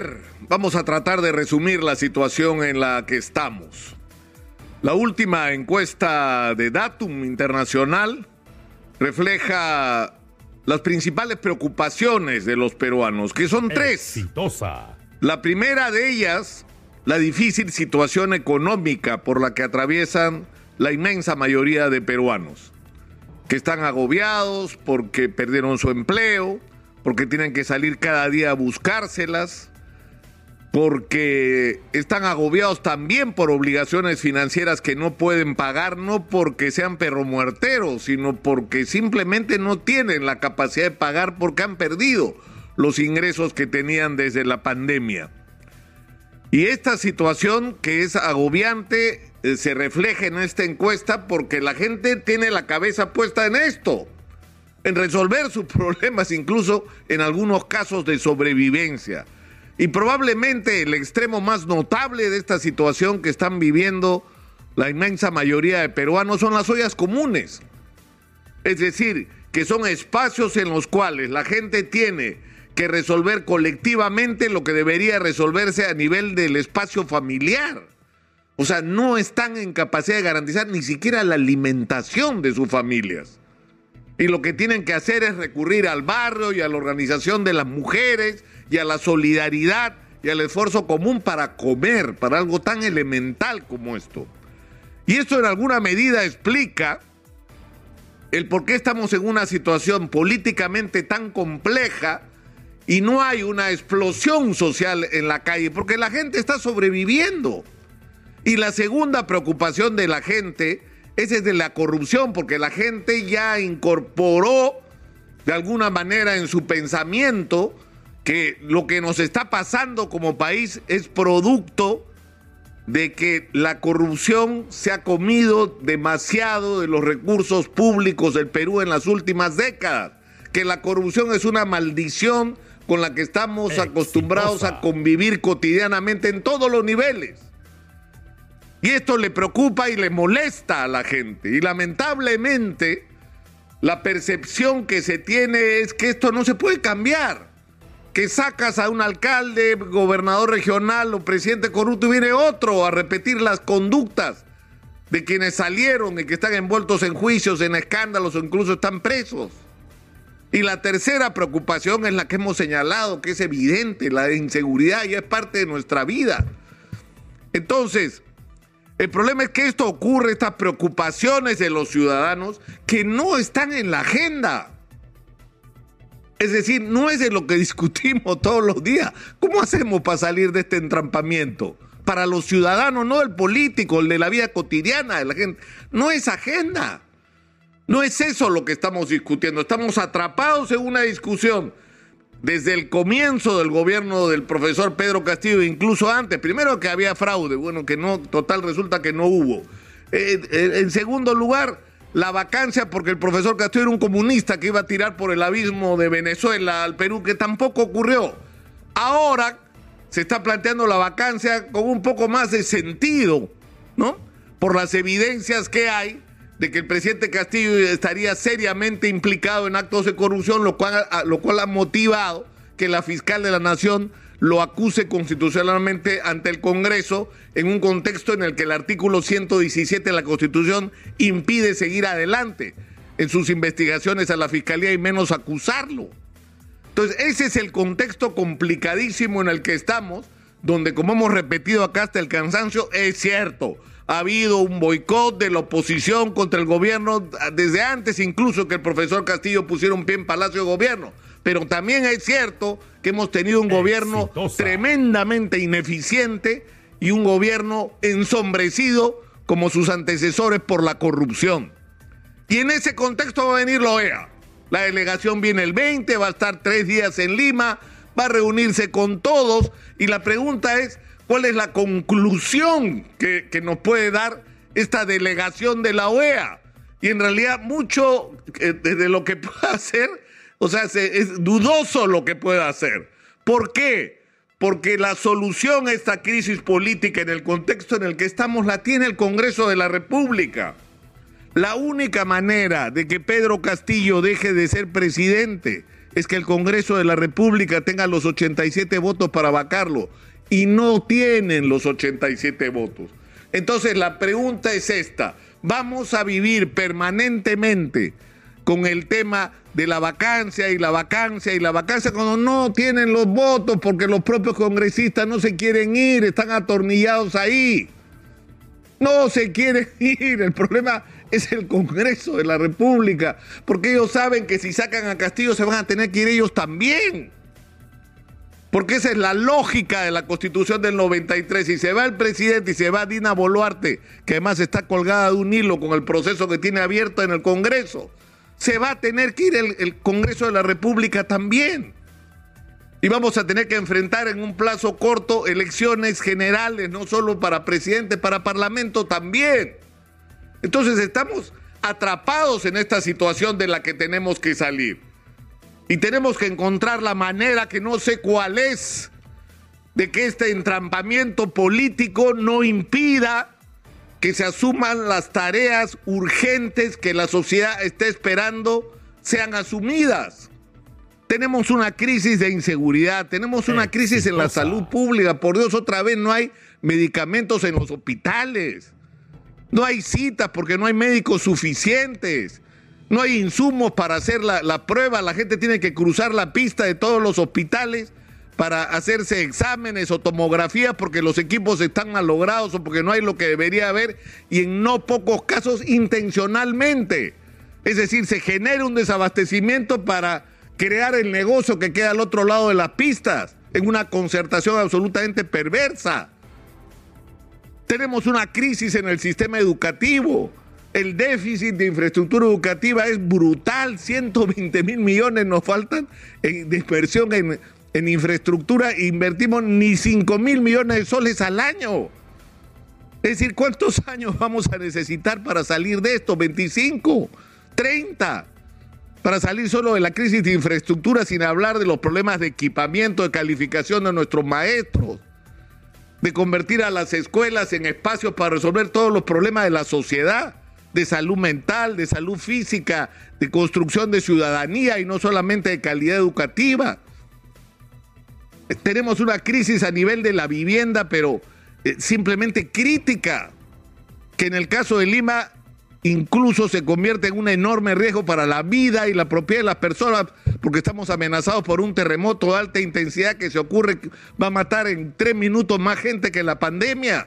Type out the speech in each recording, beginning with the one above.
ver, vamos a tratar de resumir la situación en la que estamos. La última encuesta de Datum Internacional refleja las principales preocupaciones de los peruanos, que son tres. Exitosa. La primera de ellas, la difícil situación económica por la que atraviesan la inmensa mayoría de peruanos, que están agobiados porque perdieron su empleo, porque tienen que salir cada día a buscárselas, porque están agobiados también por obligaciones financieras que no pueden pagar, no porque sean perromuerteros, sino porque simplemente no tienen la capacidad de pagar porque han perdido los ingresos que tenían desde la pandemia. Y esta situación que es agobiante eh, se refleja en esta encuesta porque la gente tiene la cabeza puesta en esto, en resolver sus problemas, incluso en algunos casos de sobrevivencia. Y probablemente el extremo más notable de esta situación que están viviendo la inmensa mayoría de peruanos son las ollas comunes. Es decir, que son espacios en los cuales la gente tiene que resolver colectivamente lo que debería resolverse a nivel del espacio familiar. O sea, no están en capacidad de garantizar ni siquiera la alimentación de sus familias. Y lo que tienen que hacer es recurrir al barrio y a la organización de las mujeres y a la solidaridad y al esfuerzo común para comer, para algo tan elemental como esto. Y esto en alguna medida explica el por qué estamos en una situación políticamente tan compleja y no hay una explosión social en la calle, porque la gente está sobreviviendo. Y la segunda preocupación de la gente es de la corrupción, porque la gente ya incorporó de alguna manera en su pensamiento que lo que nos está pasando como país es producto de que la corrupción se ha comido demasiado de los recursos públicos del Perú en las últimas décadas, que la corrupción es una maldición con la que estamos Exitosa. acostumbrados a convivir cotidianamente en todos los niveles. Y esto le preocupa y le molesta a la gente. Y lamentablemente la percepción que se tiene es que esto no se puede cambiar. Que sacas a un alcalde, gobernador regional o presidente corrupto y viene otro a repetir las conductas de quienes salieron y que están envueltos en juicios, en escándalos o incluso están presos. Y la tercera preocupación es la que hemos señalado, que es evidente, la de inseguridad ya es parte de nuestra vida. Entonces, el problema es que esto ocurre, estas preocupaciones de los ciudadanos que no están en la agenda. Es decir, no es de lo que discutimos todos los días. ¿Cómo hacemos para salir de este entrampamiento? Para los ciudadanos, no el político, el de la vida cotidiana de la gente. No es agenda. No es eso lo que estamos discutiendo. Estamos atrapados en una discusión desde el comienzo del gobierno del profesor Pedro Castillo, incluso antes. Primero que había fraude, bueno, que no, total resulta que no hubo. Eh, eh, en segundo lugar, la vacancia porque el profesor Castillo era un comunista que iba a tirar por el abismo de Venezuela al Perú, que tampoco ocurrió. Ahora se está planteando la vacancia con un poco más de sentido, ¿no? Por las evidencias que hay de que el presidente Castillo estaría seriamente implicado en actos de corrupción, lo cual, lo cual ha motivado que la fiscal de la Nación lo acuse constitucionalmente ante el Congreso en un contexto en el que el artículo 117 de la Constitución impide seguir adelante en sus investigaciones a la Fiscalía y menos acusarlo. Entonces, ese es el contexto complicadísimo en el que estamos, donde, como hemos repetido acá hasta el cansancio, es cierto, ha habido un boicot de la oposición contra el gobierno desde antes incluso que el profesor Castillo pusiera un pie en Palacio de Gobierno. Pero también es cierto que hemos tenido un gobierno Exitosa. tremendamente ineficiente y un gobierno ensombrecido como sus antecesores por la corrupción. Y en ese contexto va a venir la OEA. La delegación viene el 20, va a estar tres días en Lima, va a reunirse con todos y la pregunta es, ¿cuál es la conclusión que, que nos puede dar esta delegación de la OEA? Y en realidad mucho eh, de de lo que pueda hacer, o sea, se- es dudoso lo que pueda hacer. ¿Por qué? Porque la solución a esta crisis política en el contexto en el que estamos la tiene el Congreso de la República. La única manera de que Pedro Castillo deje de ser presidente es que el Congreso de la República tenga los 87 votos para vacarlo y no tienen los 87 votos. Entonces la pregunta es esta, ¿vamos a vivir permanentemente con el tema de la vacancia y la vacancia y la vacancia cuando no tienen los votos porque los propios congresistas no se quieren ir, están atornillados ahí? No se quieren ir, el problema es el Congreso de la República, porque ellos saben que si sacan a Castillo se van a tener que ir ellos también. Porque esa es la lógica de la Constitución del 93. Si se va el presidente y se va Dina Boluarte, que además está colgada de un hilo con el proceso que tiene abierto en el Congreso, se va a tener que ir el, Congreso de la República también. Y vamos a tener que enfrentar en un plazo corto elecciones generales, no solo para presidente, para parlamento también. Entonces estamos atrapados en esta situación de la que tenemos que salir. Y tenemos que encontrar la manera, que no sé cuál es, de que este entrampamiento político no impida que se asuman las tareas urgentes que la sociedad está esperando sean asumidas. Tenemos una crisis de inseguridad, tenemos una crisis en la salud pública, por Dios, otra vez no hay medicamentos en los hospitales, no hay citas porque no hay médicos suficientes. No hay insumos para hacer la, prueba, la gente tiene que cruzar la pista de todos los hospitales para hacerse exámenes o tomografías porque los equipos están malogrados o porque no hay lo que debería haber y en no pocos casos intencionalmente. Es decir, se genera un desabastecimiento para crear el negocio que queda al otro lado de las pistas en una concertación absolutamente perversa. Tenemos una crisis en el sistema educativo el déficit de infraestructura educativa es brutal, 120 mil millones nos faltan en dispersión en, en infraestructura, invertimos ni 5 mil millones de soles al año. Es decir, ¿cuántos años vamos a necesitar para salir de esto? ¿25? ¿30? Para salir solo de la crisis de infraestructura sin hablar de los problemas de equipamiento, de calificación de nuestros maestros, de convertir a las escuelas en espacios para resolver todos los problemas de la sociedad de salud mental, de salud física, de construcción de ciudadanía y no solamente de calidad educativa. Tenemos una crisis a nivel de la vivienda, pero eh, simplemente crítica, que en el caso de Lima incluso se convierte en un enorme riesgo para la vida y la propiedad de las personas, porque estamos amenazados por un terremoto de alta intensidad que se ocurre, va a matar en tres minutos más gente que la pandemia.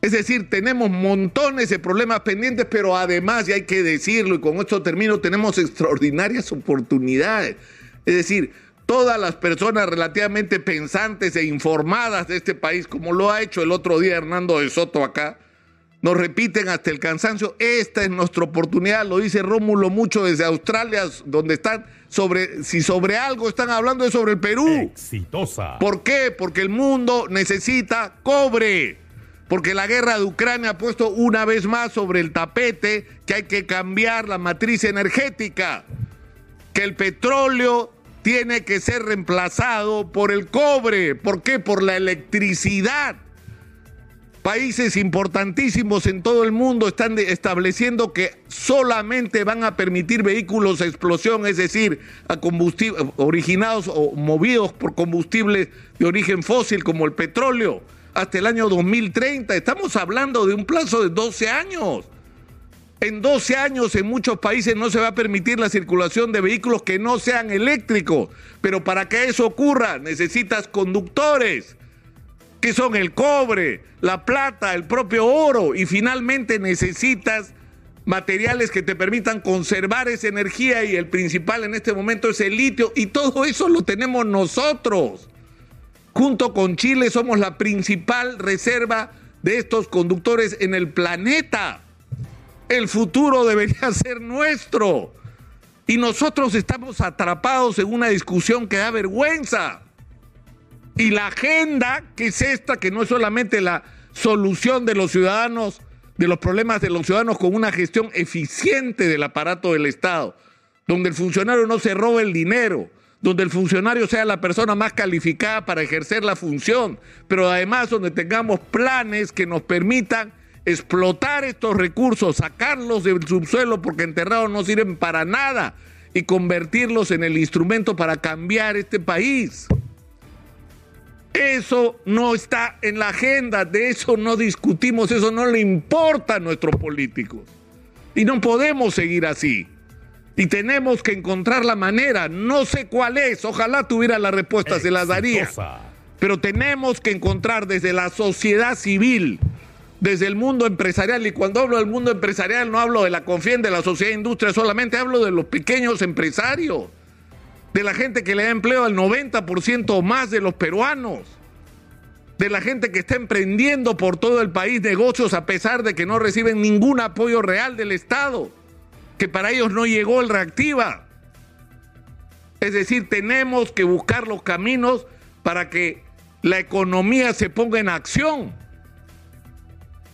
Es decir, tenemos montones de problemas pendientes, pero además, y hay que decirlo, y con esto termino, tenemos extraordinarias oportunidades. Es decir, todas las personas relativamente pensantes e informadas de este país, como lo ha hecho el otro día Hernando de Soto acá, nos repiten hasta el cansancio, esta es nuestra oportunidad, lo dice Rómulo mucho desde Australia, donde están sobre, si sobre algo están hablando es sobre el Perú. Exitosa. ¿Por qué? Porque el mundo necesita cobre porque la guerra de Ucrania ha puesto una vez más sobre el tapete que hay que cambiar la matriz energética, que el petróleo tiene que ser reemplazado por el cobre. ¿Por qué? Por la electricidad. Países importantísimos en todo el mundo están estableciendo que solamente van a permitir vehículos a explosión, es decir, a combustible, originados o movidos por combustibles de origen fósil como el petróleo hasta el año 2030. Estamos hablando de un plazo de 12 años. En 12 años en muchos países no se va a permitir la circulación de vehículos que no sean eléctricos. Pero para que eso ocurra necesitas conductores, que son el cobre, la plata, el propio oro. Y finalmente necesitas materiales que te permitan conservar esa energía y el principal en este momento es el litio. Y todo eso lo tenemos nosotros. Junto con Chile somos la principal reserva de estos conductores en el planeta. El futuro debería ser nuestro. Y nosotros estamos atrapados en una discusión que da vergüenza. Y la agenda, que es esta, que no es solamente la solución de los ciudadanos, de los problemas de los ciudadanos con una gestión eficiente del aparato del Estado, donde el funcionario no se roba el dinero, donde el funcionario sea la persona más calificada para ejercer la función, pero además donde tengamos planes que nos permitan explotar estos recursos, sacarlos del subsuelo porque enterrados no sirven para nada y convertirlos en el instrumento para cambiar este país. Eso no está en la agenda, de eso no discutimos, eso no le importa a nuestros políticos. Y no podemos seguir así. Y tenemos que encontrar la manera, no sé cuál es, ojalá tuviera la respuesta, se la daría. Pero tenemos que encontrar desde la sociedad civil, desde el mundo empresarial, y cuando hablo del mundo empresarial no hablo de la confianza de la sociedad e industria, solamente hablo de los pequeños empresarios de la gente que le da empleo al 90% o más de los peruanos, de la gente que está emprendiendo por todo el país negocios a pesar de que no reciben ningún apoyo real del Estado, que para ellos no llegó el reactiva. Es decir, tenemos que buscar los caminos para que la economía se ponga en acción.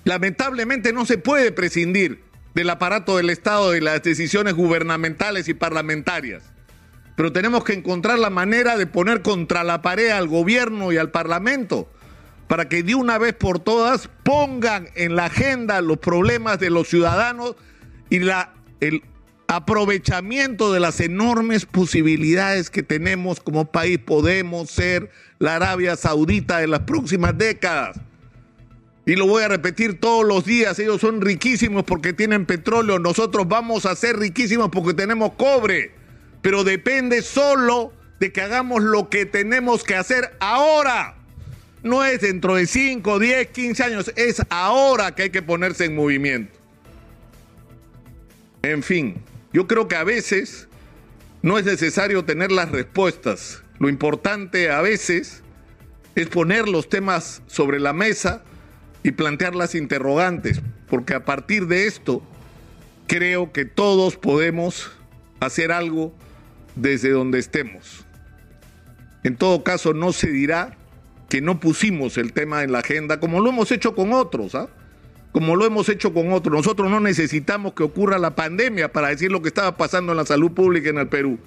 Lamentablemente no se puede prescindir del aparato del Estado, de las decisiones gubernamentales y parlamentarias pero tenemos que encontrar la manera de poner contra la pared al gobierno y al parlamento para que de una vez por todas pongan en la agenda los problemas de los ciudadanos y el aprovechamiento de las enormes posibilidades que tenemos como país. Podemos ser la Arabia Saudita de las próximas décadas. Y lo voy a repetir todos los días, ellos son riquísimos porque tienen petróleo, nosotros vamos a ser riquísimos porque tenemos cobre pero depende solo de que hagamos lo que tenemos que hacer ahora. No es dentro de 5, 10, 15 años, es ahora que hay que ponerse en movimiento. En fin, yo creo que a veces no es necesario tener las respuestas. Lo importante a veces es poner los temas sobre la mesa y plantear las interrogantes, porque a partir de esto creo que todos podemos hacer algo desde donde estemos. En todo caso, no se dirá que no pusimos el tema en la agenda como lo hemos hecho con otros, ¿ah? como lo hemos hecho con otros. Nosotros no necesitamos que ocurra la pandemia para decir lo que estaba pasando en la salud pública en el Perú.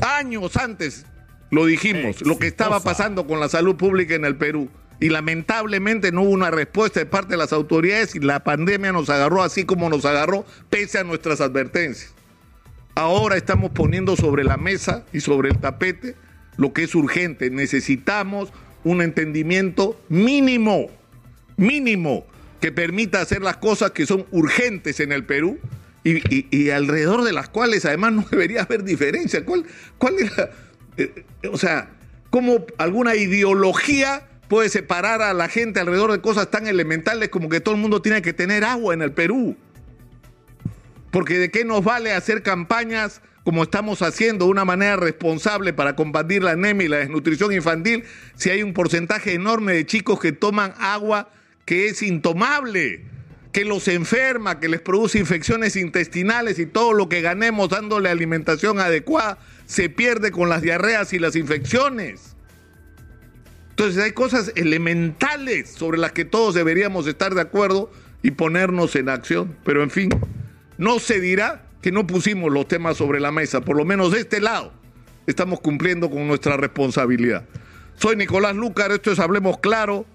Años antes lo dijimos, lo que estaba pasando con la salud pública en el Perú. Y lamentablemente no hubo una respuesta de parte de las autoridades y la pandemia nos agarró así como nos agarró, pese a nuestras advertencias. Ahora estamos poniendo sobre la mesa y sobre el tapete lo que es urgente. Necesitamos un entendimiento mínimo, mínimo, que permita hacer las cosas que son urgentes en el Perú y, alrededor de las cuales además no debería haber diferencia. ¿Cuál, cuál era? Eh, o sea, ¿cómo alguna ideología puede separar a la gente alrededor de cosas tan elementales como que todo el mundo tiene que tener agua en el Perú? Porque de qué nos vale hacer campañas como estamos haciendo de una manera responsable para combatir la anemia y la desnutrición infantil si hay un porcentaje enorme de chicos que toman agua que es intomable, que los enferma, que les produce infecciones intestinales y todo lo que ganemos dándole alimentación adecuada se pierde con las diarreas y las infecciones. Entonces hay cosas elementales sobre las que todos deberíamos estar de acuerdo y ponernos en acción. Pero en fin, no se dirá que no pusimos los temas sobre la mesa, por lo menos de este lado estamos cumpliendo con nuestra responsabilidad. Soy Nicolás Lucar, esto es Hablemos Claro,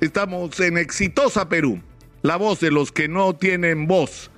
estamos en Exitosa Perú, la voz de los que no tienen voz.